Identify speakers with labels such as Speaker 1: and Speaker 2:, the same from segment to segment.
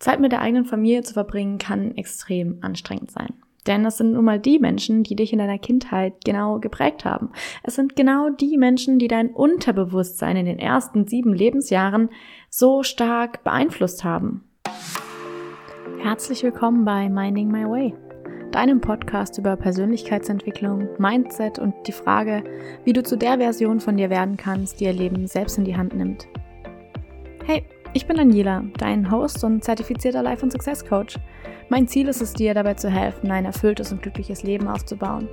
Speaker 1: Zeit mit der eigenen Familie zu verbringen kann extrem anstrengend sein. Denn es sind nun mal die Menschen, die dich in deiner Kindheit genau geprägt haben. Es sind genau die Menschen, die dein Unterbewusstsein in den ersten sieben Lebensjahren so stark beeinflusst haben. Herzlich willkommen bei Minding My Way, deinem Podcast über Persönlichkeitsentwicklung, Mindset und die Frage, wie du zu der Version von dir werden kannst, die ihr Leben selbst in die Hand nimmt. Hey, ich bin Daniela, dein Host und zertifizierter Life- und Success Coach. Mein Ziel ist es, dir dabei zu helfen, ein erfülltes und glückliches Leben aufzubauen.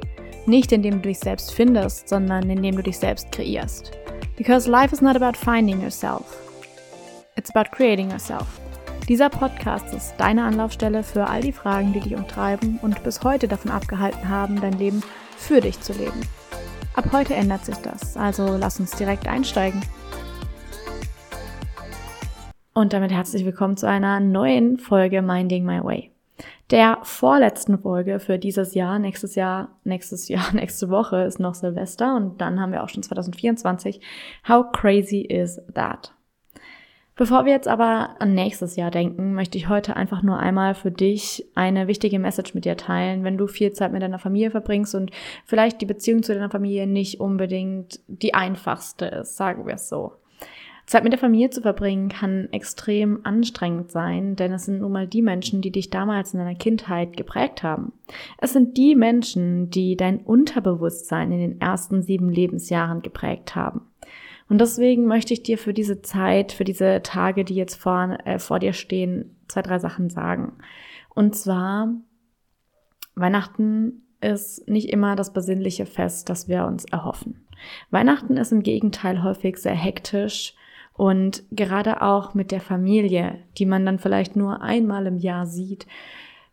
Speaker 1: Nicht indem du dich selbst findest, sondern indem du dich selbst kreierst. Because life is not about finding yourself. It's about creating yourself. Dieser Podcast ist deine Anlaufstelle für all die Fragen, die dich umtreiben und bis heute davon abgehalten haben, dein Leben für dich zu leben. Ab heute ändert sich das, also lass uns direkt einsteigen. Und damit herzlich willkommen zu einer neuen Folge Minding My Way. Der vorletzten Folge für dieses Jahr. Nächstes Jahr, nächstes Jahr, nächste Woche ist noch Silvester und dann haben wir auch schon 2024. How crazy is that? Bevor wir jetzt aber an nächstes Jahr denken, möchte ich heute einfach nur einmal für dich eine wichtige Message mit dir teilen, wenn du viel Zeit mit deiner Familie verbringst und vielleicht die Beziehung zu deiner Familie nicht unbedingt die einfachste ist, sagen wir es so. Zeit mit der Familie zu verbringen kann extrem anstrengend sein, denn es sind nun mal die Menschen, die dich damals in deiner Kindheit geprägt haben. Es sind die Menschen, die dein Unterbewusstsein in den ersten sieben Lebensjahren geprägt haben. Und deswegen möchte ich dir für diese Zeit, für diese Tage, die jetzt vor, äh, vor dir stehen, zwei, drei Sachen sagen. Und zwar, Weihnachten ist nicht immer das besinnliche Fest, das wir uns erhoffen. Weihnachten ist im Gegenteil häufig sehr hektisch, und gerade auch mit der Familie, die man dann vielleicht nur einmal im Jahr sieht,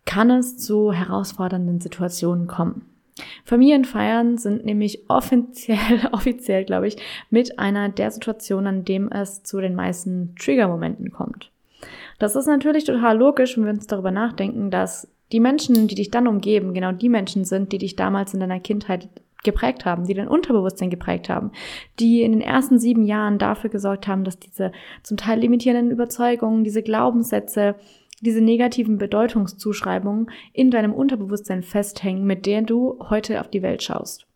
Speaker 1: kann es zu herausfordernden Situationen kommen. Familienfeiern sind nämlich offiziell, offiziell, glaube ich, mit einer der Situationen, an dem es zu den meisten Trigger-Momenten kommt. Das ist natürlich total logisch, wenn wir uns darüber nachdenken, dass die Menschen, die dich dann umgeben, genau die Menschen sind, die dich damals in deiner Kindheit geprägt haben, die dein Unterbewusstsein geprägt haben, die in den ersten sieben Jahren dafür gesorgt haben, dass diese zum Teil limitierenden Überzeugungen, diese Glaubenssätze, diese negativen Bedeutungszuschreibungen in deinem Unterbewusstsein festhängen, mit denen du heute auf die Welt schaust.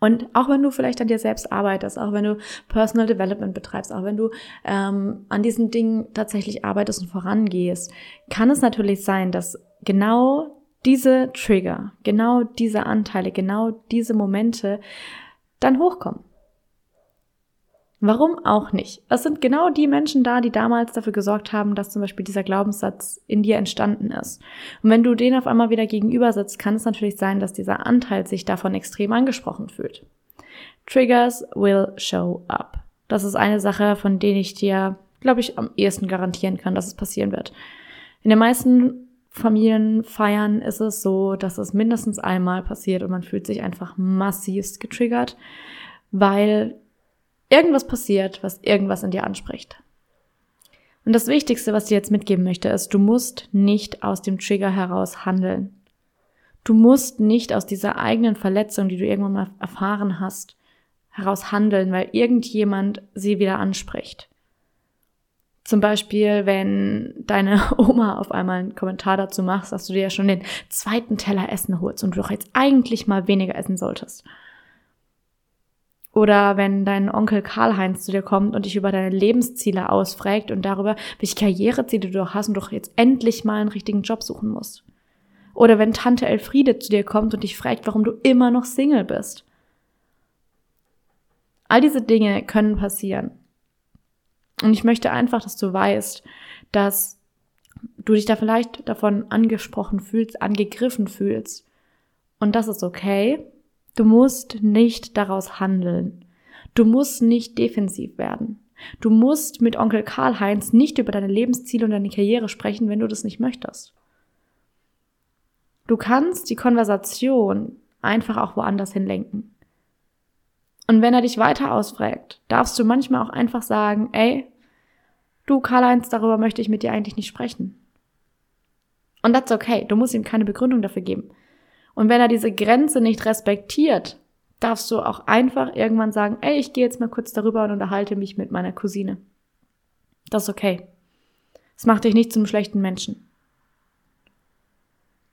Speaker 1: Und auch wenn du vielleicht an dir selbst arbeitest, auch wenn du Personal Development betreibst, auch wenn du ähm, an diesen Dingen tatsächlich arbeitest und vorangehst, kann es natürlich sein, dass genau diese Trigger, genau diese Anteile, genau diese Momente dann hochkommen. Warum auch nicht? Es sind genau die Menschen da, die damals dafür gesorgt haben, dass zum Beispiel dieser Glaubenssatz in dir entstanden ist. Und wenn du den auf einmal wieder gegenüber sitzt, kann es natürlich sein, dass dieser Anteil sich davon extrem angesprochen fühlt. Triggers will show up. Das ist eine Sache, von denen ich dir, glaube ich, am ehesten garantieren kann, dass es passieren wird. In den meisten Familienfeiern ist es so, dass es mindestens einmal passiert und man fühlt sich einfach massivst getriggert, weil irgendwas passiert, was irgendwas in dir anspricht. Und das Wichtigste, was ich jetzt mitgeben möchte, ist, du musst nicht aus dem Trigger heraus handeln. Du musst nicht aus dieser eigenen Verletzung, die du irgendwann mal erfahren hast, heraus handeln, weil irgendjemand sie wieder anspricht. Zum Beispiel, wenn deine Oma auf einmal einen Kommentar dazu macht, dass du dir ja schon den zweiten Teller Essen holst und du doch jetzt eigentlich mal weniger essen solltest. Oder wenn dein Onkel Karl-Heinz zu dir kommt und dich über deine Lebensziele ausfragt und darüber, welche Karriereziele du doch hast und doch jetzt endlich mal einen richtigen Job suchen musst. Oder wenn Tante Elfriede zu dir kommt und dich fragt, warum du immer noch Single bist. All diese Dinge können passieren. Und ich möchte einfach, dass du weißt, dass du dich da vielleicht davon angesprochen fühlst, angegriffen fühlst. Und das ist okay. Du musst nicht daraus handeln. Du musst nicht defensiv werden. Du musst mit Onkel Karl-Heinz nicht über deine Lebensziele und deine Karriere sprechen, wenn du das nicht möchtest. Du kannst die Konversation einfach auch woanders hinlenken. Und wenn er dich weiter ausfragt, darfst du manchmal auch einfach sagen, ey, du Karl-Heinz, darüber möchte ich mit dir eigentlich nicht sprechen. Und that's okay. Du musst ihm keine Begründung dafür geben. Und wenn er diese Grenze nicht respektiert, darfst du auch einfach irgendwann sagen, ey, ich gehe jetzt mal kurz darüber und unterhalte mich mit meiner Cousine. Das ist okay. Es macht dich nicht zum schlechten Menschen.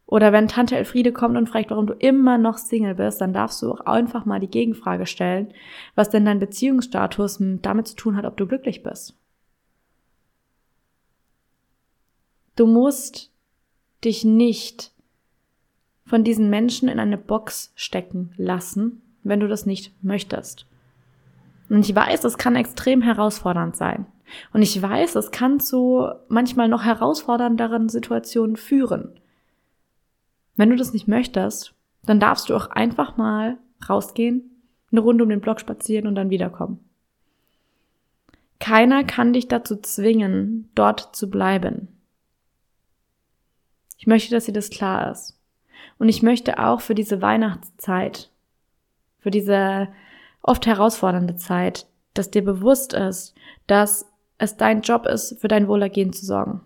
Speaker 1: Oder wenn Tante Elfriede kommt und fragt, warum du immer noch Single bist, dann darfst du auch einfach mal die Gegenfrage stellen, was denn dein Beziehungsstatus damit zu tun hat, ob du glücklich bist. Du musst dich nicht von diesen Menschen in eine Box stecken lassen, wenn du das nicht möchtest. Und ich weiß, das kann extrem herausfordernd sein. Und ich weiß, es kann zu manchmal noch herausfordernderen Situationen führen. Wenn du das nicht möchtest, dann darfst du auch einfach mal rausgehen, eine Runde um den Block spazieren und dann wiederkommen. Keiner kann dich dazu zwingen, dort zu bleiben. Ich möchte, dass dir das klar ist. Und ich möchte auch für diese Weihnachtszeit, für diese oft herausfordernde Zeit, dass dir bewusst ist, dass es dein Job ist, für dein Wohlergehen zu sorgen.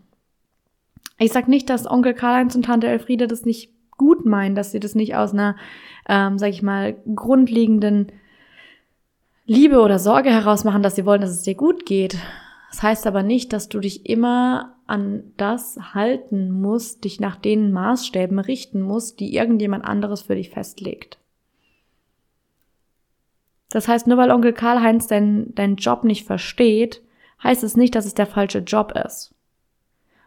Speaker 1: Ich sag nicht, dass Onkel Karl-Heinz und Tante Elfriede das nicht gut meinen, dass sie das nicht aus einer, ähm, sag ich mal, grundlegenden Liebe oder Sorge heraus machen, dass sie wollen, dass es dir gut geht. Das heißt aber nicht, dass du dich immer an das halten musst, dich nach den Maßstäben richten musst, die irgendjemand anderes für dich festlegt. Das heißt, nur weil Onkel Karl-Heinz deinen dein Job nicht versteht, heißt es nicht, dass es der falsche Job ist.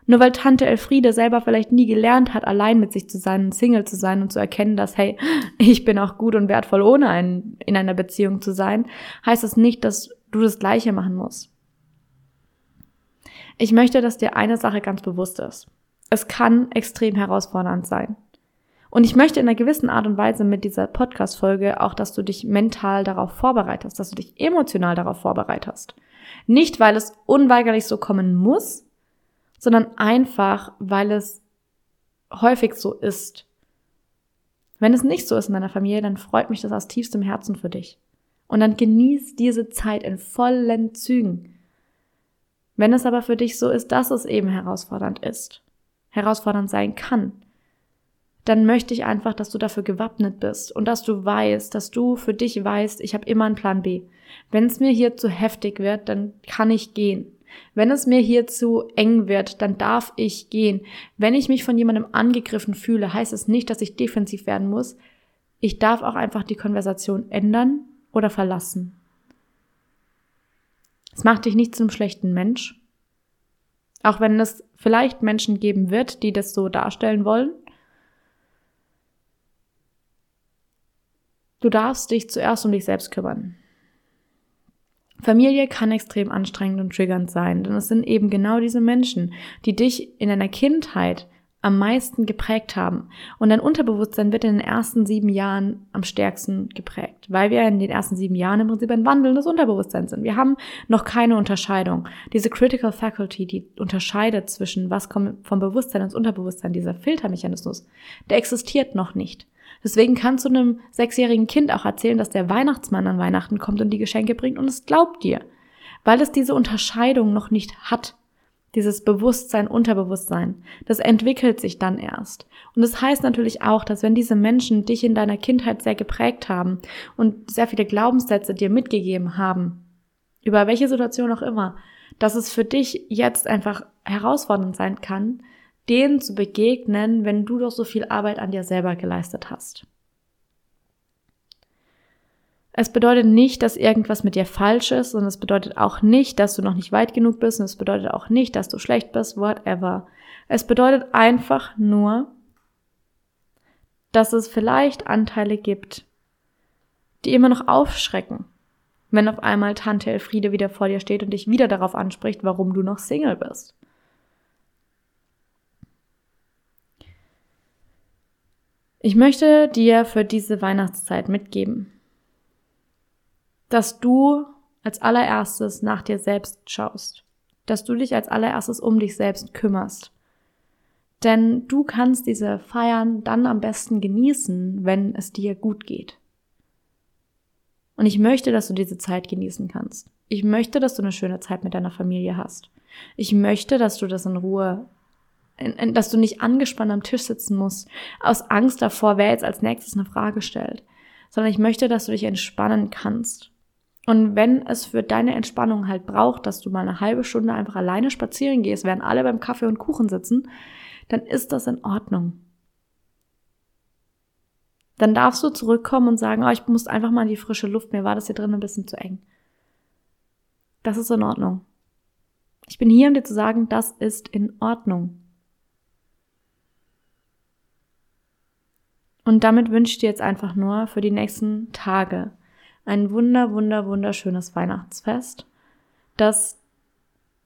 Speaker 1: Nur weil Tante Elfriede selber vielleicht nie gelernt hat, allein mit sich zu sein, Single zu sein und zu erkennen, dass, hey, ich bin auch gut und wertvoll, ohne ein, in einer Beziehung zu sein, heißt es nicht, dass du das Gleiche machen musst. Ich möchte, dass dir eine Sache ganz bewusst ist. Es kann extrem herausfordernd sein. Und ich möchte in einer gewissen Art und Weise mit dieser Podcast-Folge auch, dass du dich mental darauf vorbereitest, dass du dich emotional darauf vorbereitest. Nicht, weil es unweigerlich so kommen muss, sondern einfach, weil es häufig so ist. Wenn es nicht so ist in deiner Familie, dann freut mich das aus tiefstem Herzen für dich. Und dann genieß diese Zeit in vollen Zügen. Wenn es aber für dich so ist, dass es eben herausfordernd ist, herausfordernd sein kann, dann möchte ich einfach, dass du dafür gewappnet bist und dass du weißt, dass du für dich weißt, ich habe immer einen Plan B. Wenn es mir hier zu heftig wird, dann kann ich gehen. Wenn es mir hier zu eng wird, dann darf ich gehen. Wenn ich mich von jemandem angegriffen fühle, heißt es nicht, dass ich defensiv werden muss. Ich darf auch einfach die Konversation ändern oder verlassen. Es macht dich nicht zum schlechten Mensch. Auch wenn es vielleicht Menschen geben wird, die das so darstellen wollen. Du darfst dich zuerst um dich selbst kümmern. Familie kann extrem anstrengend und triggernd sein, denn es sind eben genau diese Menschen, die dich in deiner Kindheit am meisten geprägt haben. Und dein Unterbewusstsein wird in den ersten sieben Jahren am stärksten geprägt, weil wir in den ersten sieben Jahren im Prinzip ein wandelndes Unterbewusstsein sind. Wir haben noch keine Unterscheidung. Diese Critical Faculty, die unterscheidet zwischen was kommt vom Bewusstsein ins Unterbewusstsein, dieser Filtermechanismus, der existiert noch nicht. Deswegen kannst du einem sechsjährigen Kind auch erzählen, dass der Weihnachtsmann an Weihnachten kommt und die Geschenke bringt und es glaubt dir, weil es diese Unterscheidung noch nicht hat. Dieses Bewusstsein, Unterbewusstsein, das entwickelt sich dann erst. Und das heißt natürlich auch, dass wenn diese Menschen dich in deiner Kindheit sehr geprägt haben und sehr viele Glaubenssätze dir mitgegeben haben, über welche Situation auch immer, dass es für dich jetzt einfach herausfordernd sein kann, denen zu begegnen, wenn du doch so viel Arbeit an dir selber geleistet hast. Es bedeutet nicht, dass irgendwas mit dir falsch ist und es bedeutet auch nicht, dass du noch nicht weit genug bist und es bedeutet auch nicht, dass du schlecht bist, whatever. Es bedeutet einfach nur, dass es vielleicht Anteile gibt, die immer noch aufschrecken, wenn auf einmal Tante Elfriede wieder vor dir steht und dich wieder darauf anspricht, warum du noch Single bist. Ich möchte dir für diese Weihnachtszeit mitgeben, dass du als allererstes nach dir selbst schaust, dass du dich als allererstes um dich selbst kümmerst. Denn du kannst diese Feiern dann am besten genießen, wenn es dir gut geht. Und ich möchte, dass du diese Zeit genießen kannst. Ich möchte, dass du eine schöne Zeit mit deiner Familie hast. Ich möchte, dass du das in Ruhe dass du nicht angespannt am Tisch sitzen musst, aus Angst davor, wer jetzt als nächstes eine Frage stellt, sondern ich möchte, dass du dich entspannen kannst. Und wenn es für deine Entspannung halt braucht, dass du mal eine halbe Stunde einfach alleine spazieren gehst, während alle beim Kaffee und Kuchen sitzen, dann ist das in Ordnung. Dann darfst du zurückkommen und sagen, oh, ich muss einfach mal in die frische Luft, mir war das hier drin ein bisschen zu eng. Das ist in Ordnung. Ich bin hier, um dir zu sagen, das ist in Ordnung. Und damit wünsche ich dir jetzt einfach nur für die nächsten Tage ein wunder, wunder, wunderschönes Weihnachtsfest, dass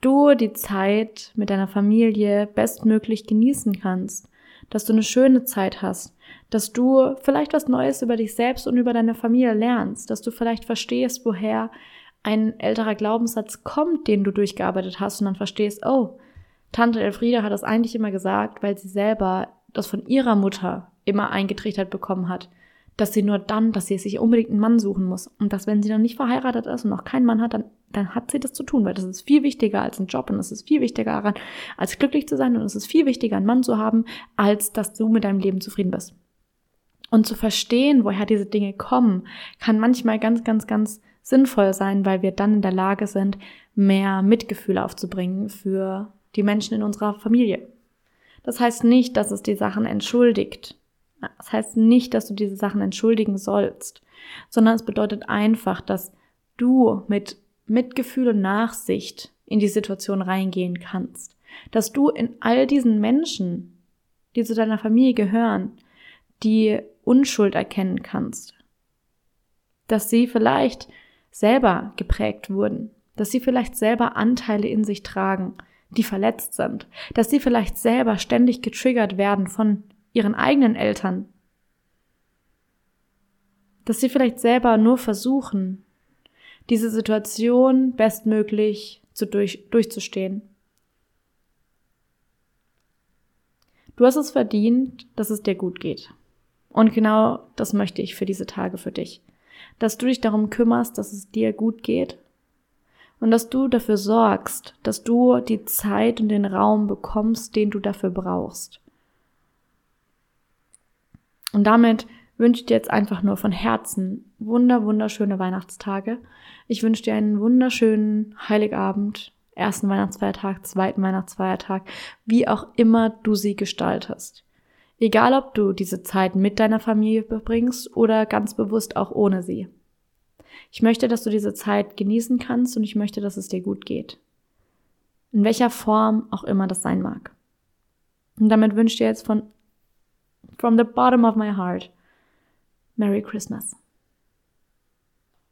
Speaker 1: du die Zeit mit deiner Familie bestmöglich genießen kannst, dass du eine schöne Zeit hast, dass du vielleicht was Neues über dich selbst und über deine Familie lernst, dass du vielleicht verstehst, woher ein älterer Glaubenssatz kommt, den du durchgearbeitet hast und dann verstehst, oh, Tante Elfriede hat das eigentlich immer gesagt, weil sie selber das von ihrer Mutter immer eingetrichtert bekommen hat, dass sie nur dann, dass sie sich unbedingt einen Mann suchen muss und dass wenn sie dann nicht verheiratet ist und noch keinen Mann hat, dann, dann hat sie das zu tun, weil das ist viel wichtiger als ein Job und es ist viel wichtiger daran, als glücklich zu sein und es ist viel wichtiger, einen Mann zu haben, als dass du mit deinem Leben zufrieden bist. Und zu verstehen, woher diese Dinge kommen, kann manchmal ganz, ganz, ganz sinnvoll sein, weil wir dann in der Lage sind, mehr Mitgefühl aufzubringen für die Menschen in unserer Familie. Das heißt nicht, dass es die Sachen entschuldigt. Das heißt nicht, dass du diese Sachen entschuldigen sollst, sondern es bedeutet einfach, dass du mit Mitgefühl und Nachsicht in die Situation reingehen kannst. Dass du in all diesen Menschen, die zu deiner Familie gehören, die Unschuld erkennen kannst. Dass sie vielleicht selber geprägt wurden, dass sie vielleicht selber Anteile in sich tragen, die verletzt sind, dass sie vielleicht selber ständig getriggert werden von ihren eigenen Eltern, dass sie vielleicht selber nur versuchen, diese Situation bestmöglich zu durch, durchzustehen. Du hast es verdient, dass es dir gut geht. Und genau das möchte ich für diese Tage für dich. Dass du dich darum kümmerst, dass es dir gut geht und dass du dafür sorgst, dass du die Zeit und den Raum bekommst, den du dafür brauchst. Und damit wünsche ich dir jetzt einfach nur von Herzen wunder, wunderschöne Weihnachtstage. Ich wünsche dir einen wunderschönen Heiligabend, ersten Weihnachtsfeiertag, zweiten Weihnachtsfeiertag, wie auch immer du sie gestaltest. Egal, ob du diese Zeit mit deiner Familie verbringst oder ganz bewusst auch ohne sie. Ich möchte, dass du diese Zeit genießen kannst und ich möchte, dass es dir gut geht. In welcher Form auch immer das sein mag. Und damit wünsche ich dir jetzt von from the bottom of my heart Merry Christmas.